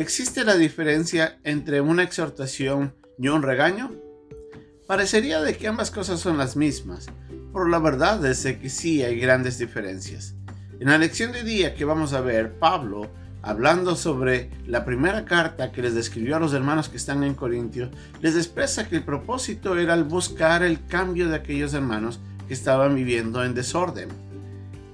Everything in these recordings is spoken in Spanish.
¿Existe la diferencia entre una exhortación y un regaño? Parecería de que ambas cosas son las mismas, pero la verdad es que sí hay grandes diferencias. En la lección de día que vamos a ver, Pablo, hablando sobre la primera carta que les describió a los hermanos que están en Corintios, les expresa que el propósito era el buscar el cambio de aquellos hermanos que estaban viviendo en desorden.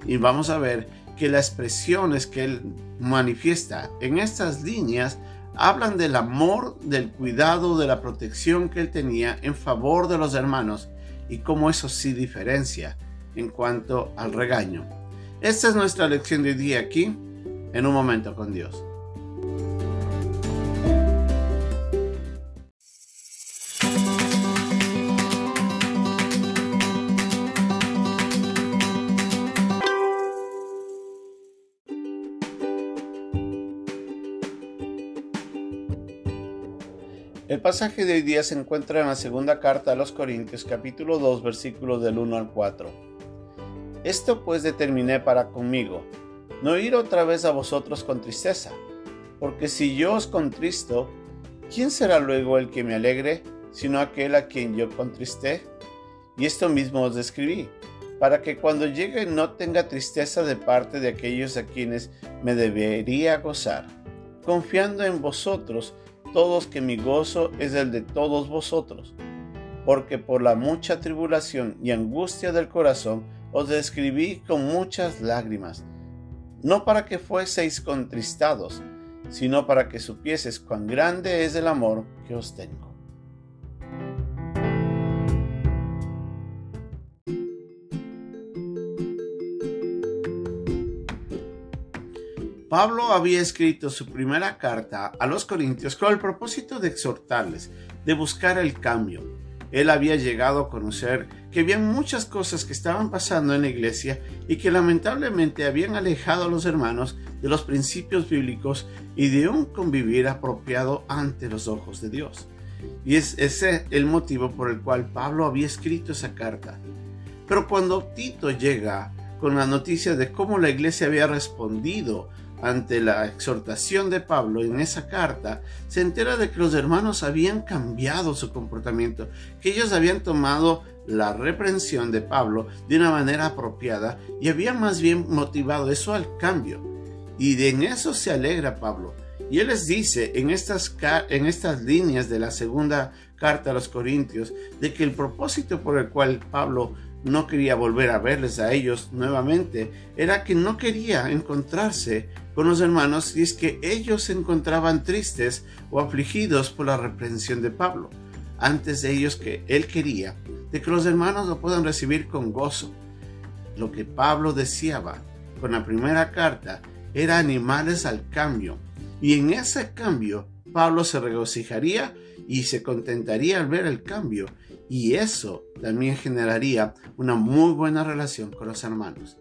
Y vamos a ver que las expresiones que él manifiesta en estas líneas hablan del amor, del cuidado, de la protección que él tenía en favor de los hermanos y cómo eso sí diferencia en cuanto al regaño. Esta es nuestra lección de día aquí, en un momento con Dios. El pasaje de hoy día se encuentra en la segunda carta a los Corintios capítulo 2 versículos del 1 al 4. Esto pues determiné para conmigo, no ir otra vez a vosotros con tristeza, porque si yo os contristo, ¿quién será luego el que me alegre, sino aquel a quien yo contristé? Y esto mismo os describí, para que cuando llegue no tenga tristeza de parte de aquellos a quienes me debería gozar, confiando en vosotros, todos que mi gozo es el de todos vosotros, porque por la mucha tribulación y angustia del corazón os escribí con muchas lágrimas, no para que fueseis contristados, sino para que supieses cuán grande es el amor que os tengo. Pablo había escrito su primera carta a los Corintios con el propósito de exhortarles, de buscar el cambio. Él había llegado a conocer que había muchas cosas que estaban pasando en la iglesia y que lamentablemente habían alejado a los hermanos de los principios bíblicos y de un convivir apropiado ante los ojos de Dios. Y es ese el motivo por el cual Pablo había escrito esa carta. Pero cuando Tito llega con la noticia de cómo la iglesia había respondido ante la exhortación de Pablo en esa carta, se entera de que los hermanos habían cambiado su comportamiento, que ellos habían tomado la reprensión de Pablo de una manera apropiada y habían más bien motivado eso al cambio. Y en eso se alegra Pablo. Y él les dice en estas, en estas líneas de la segunda carta a los Corintios de que el propósito por el cual Pablo no quería volver a verles a ellos nuevamente era que no quería encontrarse con los hermanos si es que ellos se encontraban tristes o afligidos por la reprensión de Pablo. Antes de ellos que él quería de que los hermanos lo puedan recibir con gozo. Lo que Pablo deseaba con la primera carta era animarles al cambio y en ese cambio Pablo se regocijaría y se contentaría al ver el cambio y eso también generaría una muy buena relación con los hermanos.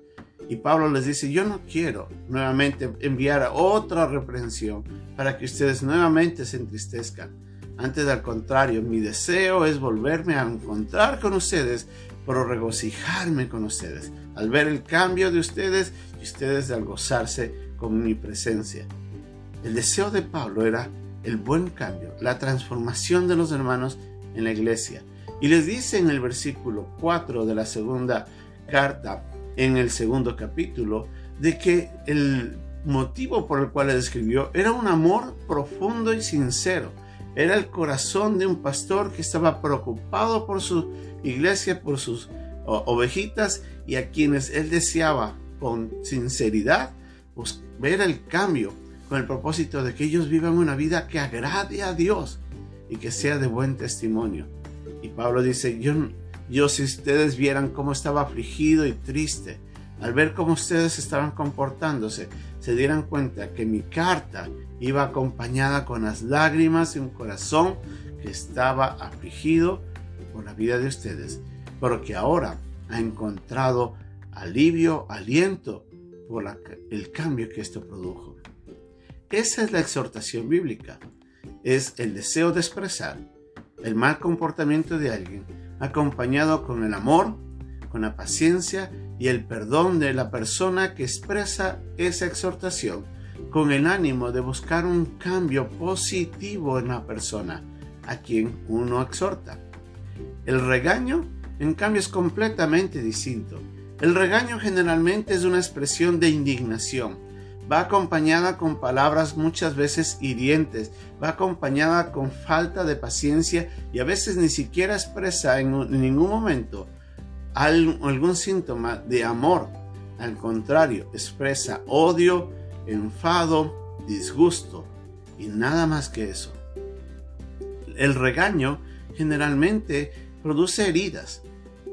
Y Pablo les dice, yo no quiero nuevamente enviar otra reprensión para que ustedes nuevamente se entristezcan. Antes al contrario, mi deseo es volverme a encontrar con ustedes, pero regocijarme con ustedes, al ver el cambio de ustedes y ustedes al gozarse con mi presencia. El deseo de Pablo era el buen cambio, la transformación de los hermanos en la iglesia. Y les dice en el versículo 4 de la segunda carta, en el segundo capítulo, de que el motivo por el cual les escribió era un amor profundo y sincero. Era el corazón de un pastor que estaba preocupado por su iglesia, por sus ovejitas y a quienes él deseaba con sinceridad pues, ver el cambio con el propósito de que ellos vivan una vida que agrade a Dios y que sea de buen testimonio. Y Pablo dice, yo, yo si ustedes vieran cómo estaba afligido y triste, al ver cómo ustedes estaban comportándose, se dieran cuenta que mi carta iba acompañada con las lágrimas y un corazón que estaba afligido por la vida de ustedes, pero que ahora ha encontrado alivio, aliento por el cambio que esto produjo. Esa es la exhortación bíblica. Es el deseo de expresar el mal comportamiento de alguien, acompañado con el amor, con la paciencia y el perdón de la persona que expresa esa exhortación, con el ánimo de buscar un cambio positivo en la persona a quien uno exhorta. El regaño, en cambio, es completamente distinto. El regaño generalmente es una expresión de indignación. Va acompañada con palabras muchas veces hirientes, va acompañada con falta de paciencia y a veces ni siquiera expresa en, ningún momento algún síntoma de amor. Al contrario, expresa odio, enfado, disgusto y nada más que eso. El regaño generalmente produce heridas,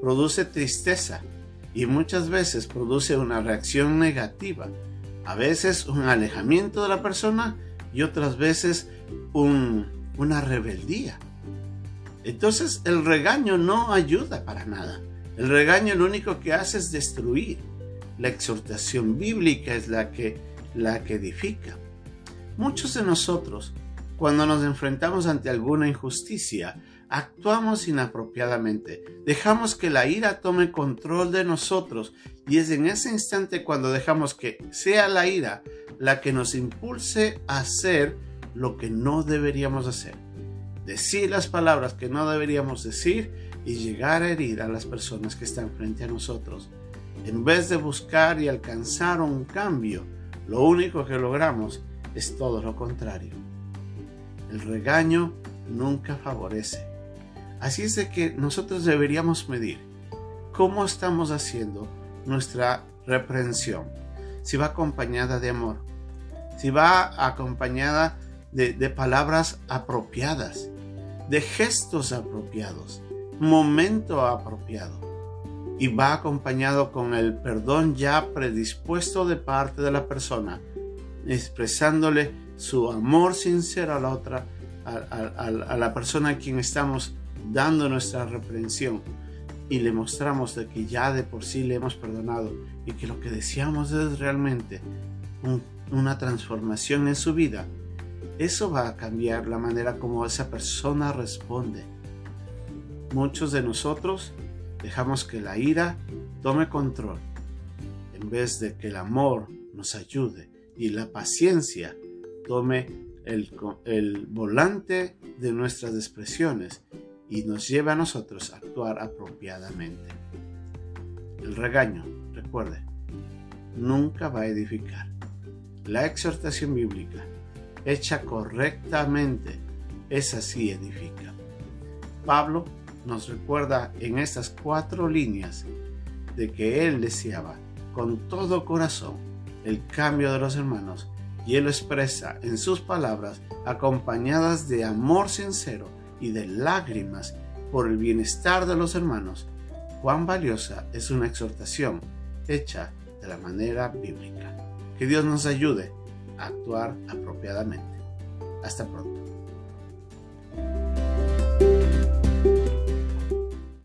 produce tristeza y muchas veces produce una reacción negativa. A veces un alejamiento de la persona y otras veces una rebeldía. Entonces el regaño no ayuda para nada. El regaño lo único que hace es destruir. La exhortación bíblica es la que, la que edifica. Muchos de nosotros, cuando nos enfrentamos ante alguna injusticia, actuamos inapropiadamente, dejamos que la ira tome control de nosotros y es en ese instante cuando dejamos que sea la ira la que nos impulse a hacer lo que no deberíamos hacer, decir las palabras que no deberíamos decir y llegar a herir a las personas que están frente a nosotros. En vez de buscar y alcanzar un cambio, lo único que logramos es todo lo contrario. El regaño nunca favorece. Así es de que nosotros deberíamos medir cómo estamos haciendo nuestra reprensión. Si va acompañada de amor, si va acompañada de, palabras apropiadas, de gestos apropiados, momento apropiado y va acompañado con el perdón ya predispuesto de parte de la persona, expresándole su amor sincero a la otra, a, la persona a quien estamos dando nuestra reprensión y le mostramos de que ya de por sí le hemos perdonado y que lo que deseamos es realmente una transformación en su vida, eso va a cambiar la manera como esa persona responde. Muchos de nosotros dejamos que la ira tome control en vez de que el amor nos ayude y la paciencia tome el, volante de nuestras expresiones y nos lleve a nosotros a actuar apropiadamente. El regaño, recuerde, nunca va a edificar. La exhortación bíblica, hecha correctamente, es así edifica. Pablo nos recuerda en estas cuatro líneas de que Él deseaba con todo corazón el cambio de los hermanos y Él lo expresa en sus palabras acompañadas de amor sincero y de lágrimas por el bienestar de los hermanos. Cuán valiosa es una exhortación hecha de la manera bíblica. Que Dios nos ayude a actuar apropiadamente. Hasta pronto.